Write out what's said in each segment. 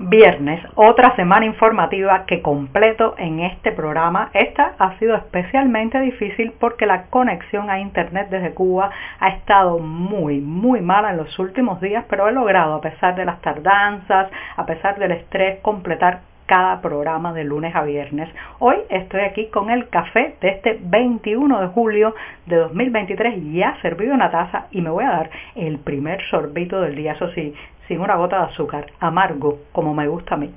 Viernes, otra semana informativa que completo en este programa. Esta ha sido especialmente difícil porque la conexión a Internet desde Cuba ha estado muy, muy mala en los últimos días, pero he logrado, a pesar de las tardanzas, a pesar del estrés, completar cada programa de lunes a viernes. Hoy estoy aquí con el café de este 21 de julio de 2023 ya servido en la taza y me voy a dar el primer sorbito del día, eso sí, sin una gota de azúcar, amargo, como me gusta a mí.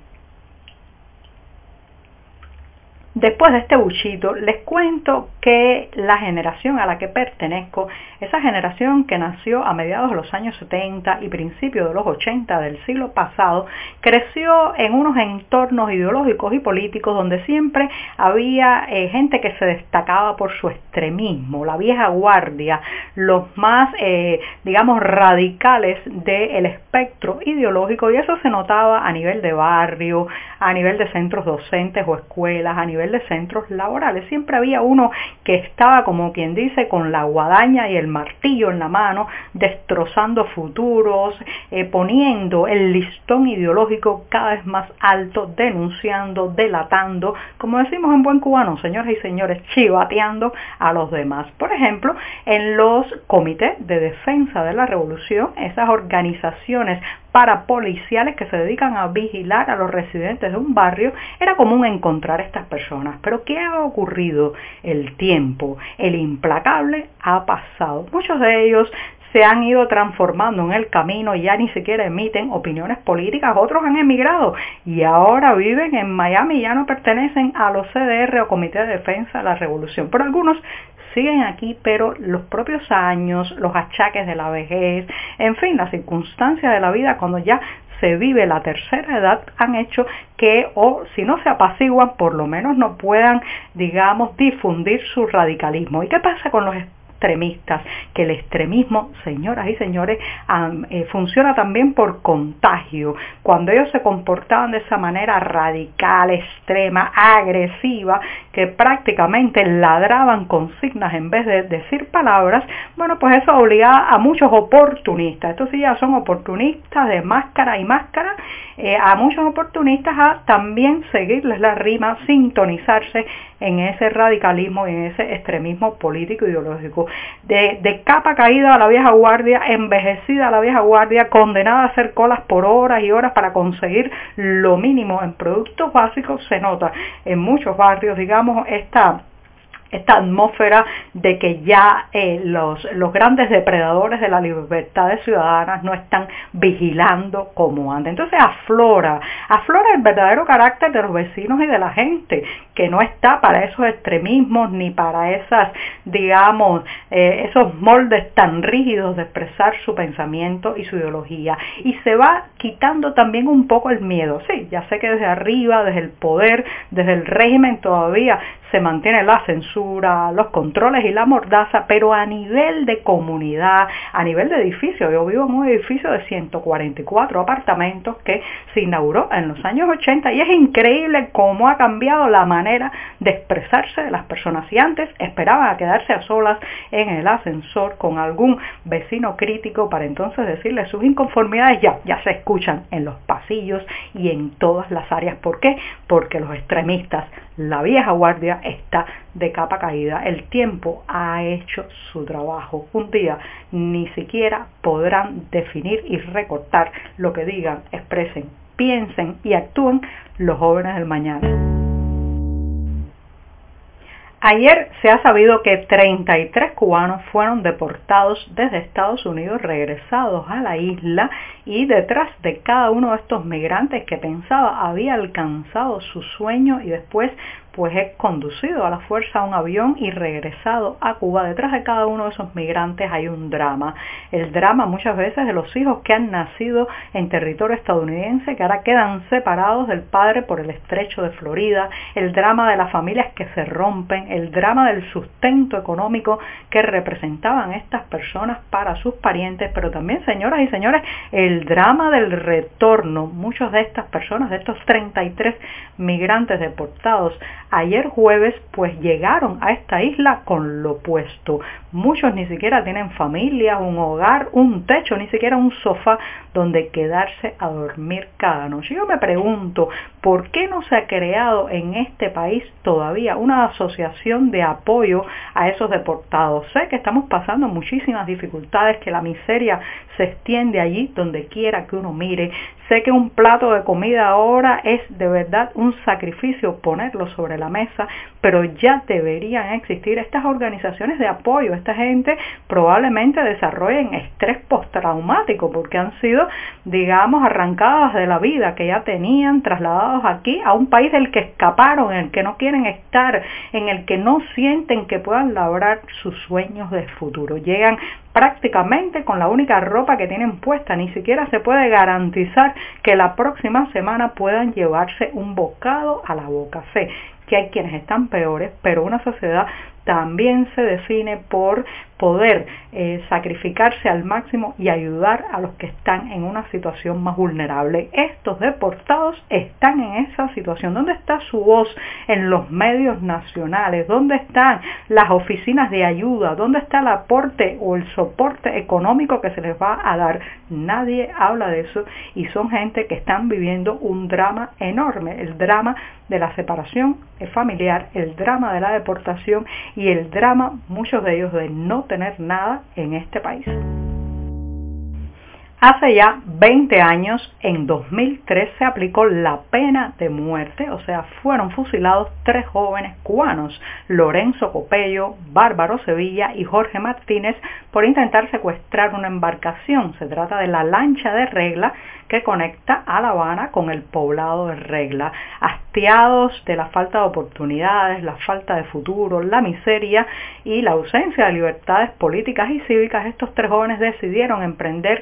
Después de este buchito, les cuento que la generación a la que pertenezco, esa generación que nació a mediados de los años 70 y principios de los 80 del siglo pasado, creció en unos entornos ideológicos y políticos donde siempre había eh, gente que se destacaba por su extremismo, la vieja guardia, los más, eh, digamos, radicales del espectro ideológico y eso se notaba a nivel de barrio, a nivel de centros docentes o escuelas, a nivel de centros laborales. Siempre había uno que estaba, como quien dice, con la guadaña y el martillo en la mano, destrozando futuros, eh, poniendo el listón ideológico cada vez más alto, denunciando, delatando, como decimos en buen cubano, señores y señores, chivateando a los demás. Por ejemplo, en los comités de defensa de la revolución, esas organizaciones parapoliciales que se dedican a vigilar a los residentes de un barrio, era común encontrar estas personas. Pero ¿qué ha ocurrido? El tiempo, el implacable ha pasado. Muchos de ellos se han ido transformando en el camino, ya ni siquiera emiten opiniones políticas, otros han emigrado y ahora viven en Miami ya no pertenecen a los CDR o Comité de Defensa de la Revolución. Pero algunos siguen aquí, pero los propios años, los achaques de la vejez, en fin, las circunstancias de la vida cuando ya se vive la tercera edad han hecho que o si no se apaciguan por lo menos no puedan digamos difundir su radicalismo. ¿Y qué pasa con los extremistas, que el extremismo, señoras y señores, eh, funciona también por contagio. Cuando ellos se comportaban de esa manera radical, extrema, agresiva, que prácticamente ladraban consignas en vez de decir palabras, bueno, pues eso obligaba a muchos oportunistas, estos sí ya son oportunistas de máscara y máscara, eh, a muchos oportunistas a también seguirles la rima, sintonizarse en ese radicalismo y en ese extremismo político ideológico. De, capa caída a la vieja guardia, envejecida a la vieja guardia, condenada a hacer colas por horas y horas para conseguir lo mínimo en productos básicos, se nota en muchos barrios, digamos, esta esta atmósfera de que ya eh, los, los, grandes depredadores de las libertades ciudadanas no están vigilando como antes. Entonces aflora, aflora el verdadero carácter de los vecinos y de la gente, que no está para esos extremismos ni para esas, digamos, eh, esos moldes tan rígidos de expresar su pensamiento y su ideología. Y se va quitando también un poco el miedo. Sí, ya sé que desde arriba, desde el poder, desde el régimen todavía se mantiene la censura, los controles y la mordaza, pero a nivel de comunidad, a nivel de edificio, yo vivo en un edificio de 144 apartamentos que se inauguró en los años 80 y es increíble cómo ha cambiado la manera de expresarse de las personas. Si antes esperaban a quedarse a solas en el ascensor con algún vecino crítico para entonces decirle sus inconformidades, ya, ya se escuchan en los pasillos y en todas las áreas. ¿Por qué? Porque los extremistas, la vieja guardia, está de capa caída. El tiempo ha hecho su trabajo. Un día ni siquiera podrán definir y recortar lo que digan, expresen, piensen y actúen los jóvenes del mañana. Ayer se ha sabido que 33 cubanos fueron deportados desde Estados Unidos, regresados a la isla y detrás de cada uno de estos migrantes que pensaba había alcanzado su sueño y después pues es conducido a la fuerza a un avión y regresado a Cuba. Detrás de cada uno de esos migrantes hay un drama. El drama muchas veces de los hijos que han nacido en territorio estadounidense, que ahora quedan separados del padre por el estrecho de Florida, el drama de las familias que se rompen, el drama del sustento económico que representaban estas personas para sus parientes, pero también, señoras y señores, drama del retorno. Muchos de estas personas, de estos 33 migrantes deportados, ayer jueves pues llegaron a esta isla con lo puesto. Muchos ni siquiera tienen familia, un hogar, un techo, ni siquiera un sofá donde quedarse a dormir cada noche. Yo me pregunto, ¿por qué no se ha creado en este país todavía una asociación de apoyo a esos deportados? Sé que estamos pasando muchísimas dificultades, que la miseria se extiende allí donde quiera que uno mire. Sé que un plato de comida ahora es de verdad un sacrificio ponerlo sobre la mesa, pero ya deberían existir estas organizaciones de apoyo. Esta gente probablemente desarrollen estrés postraumático porque han sido, digamos, arrancadas de la vida que ya tenían, trasladados aquí a un país del que escaparon, en el que no quieren estar, en el que no sienten que puedan labrar sus sueños de futuro. Llegan prácticamente con la única ropa que tienen puesta. Ni siquiera se puede garantizar que la próxima semana puedan llevarse un bocado a la boca. Sé que hay quienes están peores, pero una sociedad también se define por poder eh, sacrificarse al máximo y ayudar a los que están en una situación más vulnerable. Estos deportados están en esa situación. ¿Dónde está su voz en los medios nacionales? ¿Dónde están las oficinas de ayuda? ¿Dónde está el aporte o el soporte económico que se les va a dar? Nadie habla de eso y son gente que están viviendo un drama enorme, el drama de la separación familiar, el drama de la deportación y el drama, muchos de ellos, de no tener nada en este país. Hace ya 20 años, en 2003, se aplicó la pena de muerte, o sea, fueron fusilados tres jóvenes cubanos, Lorenzo Copello, Bárbaro Sevilla y Jorge Martínez, por intentar secuestrar una embarcación. Se trata de la lancha de regla que conecta a La Habana con el poblado de Regla. Hastiados de la falta de oportunidades, la falta de futuro, la miseria y la ausencia de libertades políticas y cívicas, estos tres jóvenes decidieron emprender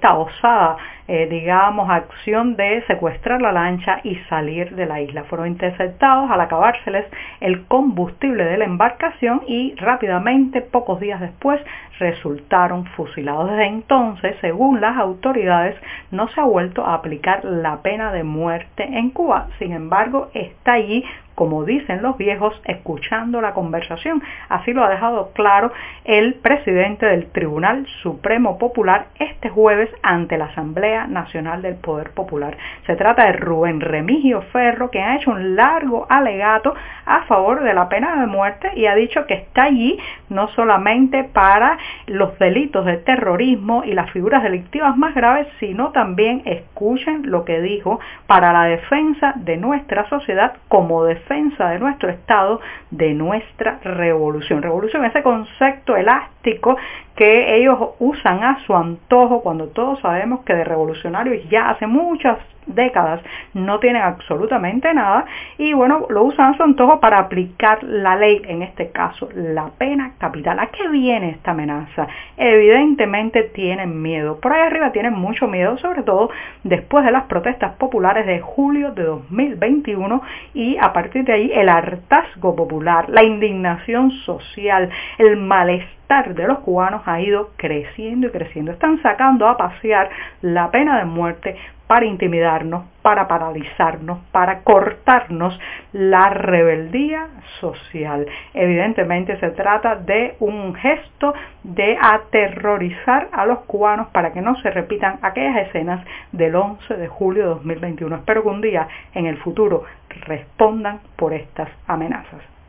esta osada eh, digamos, acción de secuestrar la lancha y salir de la isla. Fueron interceptados al acabárseles el combustible de la embarcación y rápidamente, pocos días después, resultaron fusilados. Desde entonces, según las autoridades, no se ha vuelto a aplicar la pena de muerte en Cuba. Sin embargo, está allí como dicen los viejos, escuchando la conversación. Así lo ha dejado claro el presidente del Tribunal Supremo Popular este jueves ante la Asamblea Nacional del Poder Popular. Se trata de Rubén Remigio Ferro, que ha hecho un largo alegato a favor de la pena de muerte y ha dicho que está allí no solamente para los delitos de terrorismo y las figuras delictivas más graves, sino también, escuchen lo que dijo, para la defensa de nuestra sociedad como defensa de nuestro Estado, de nuestra revolución. Revolución, ese concepto elástico que ellos usan a su antojo cuando todos sabemos que de revolucionarios ya hace muchas décadas no tienen absolutamente nada y bueno, lo usan a su antojo para aplicar la ley, en este caso la pena capital. ¿A qué viene esta amenaza? Evidentemente tienen miedo. Por ahí arriba tienen mucho miedo, sobre todo después de las protestas populares de julio de 2021 y a partir de ahí el hartazgo popular, la indignación social, el malestar de los cubanos ha ido creciendo y creciendo. Están sacando a pasear la pena de muerte para intimidarnos, para paralizarnos, para cortarnos la rebeldía social. Evidentemente se trata de un gesto de aterrorizar a los cubanos para que no se repitan aquellas escenas del 11 de julio de 2021. Espero que un día en el futuro respondan por estas amenazas.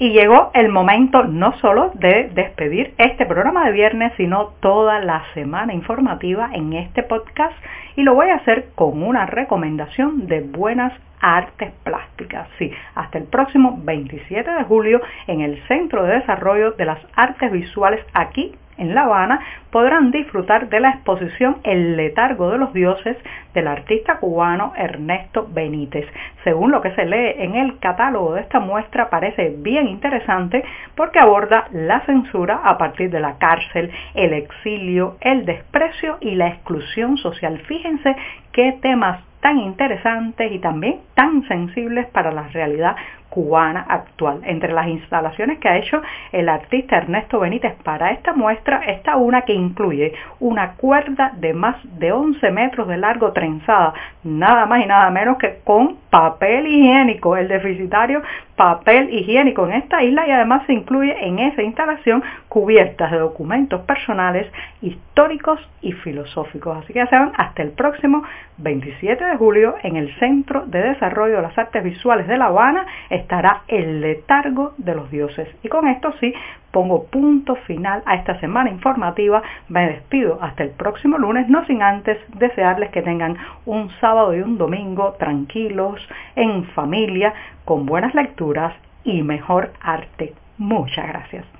Y llegó el momento no solo de despedir este programa de viernes, sino toda la semana informativa en este podcast. Y lo voy a hacer con una recomendación de buenas artes plásticas. Sí, hasta el próximo 27 de julio en el Centro de Desarrollo de las Artes Visuales aquí en La Habana, podrán disfrutar de la exposición El letargo de los dioses del artista cubano Ernesto Benítez. Según lo que se lee en el catálogo de esta muestra, parece bien interesante porque aborda la censura a partir de la cárcel, el exilio, el desprecio y la exclusión social. Fíjense qué temas tan interesantes y también tan sensibles para la realidad cubana actual. Entre las instalaciones que ha hecho el artista Ernesto Benítez para esta muestra está una que incluye una cuerda de más de 11 metros de largo trenzada, nada más y nada menos que con papel higiénico, el deficitario papel higiénico en esta isla y además se incluye en esa instalación cubiertas de documentos personales, históricos y filosóficos. Así que ya saben, hasta el próximo 27 de julio en el Centro de Desarrollo de las Artes Visuales de La Habana estará el letargo de los dioses. Y con esto sí pongo punto final a esta semana informativa. Me despido hasta el próximo lunes, no sin antes desearles que tengan un sábado y un domingo tranquilos, en familia, con buenas lecturas y mejor arte. Muchas gracias.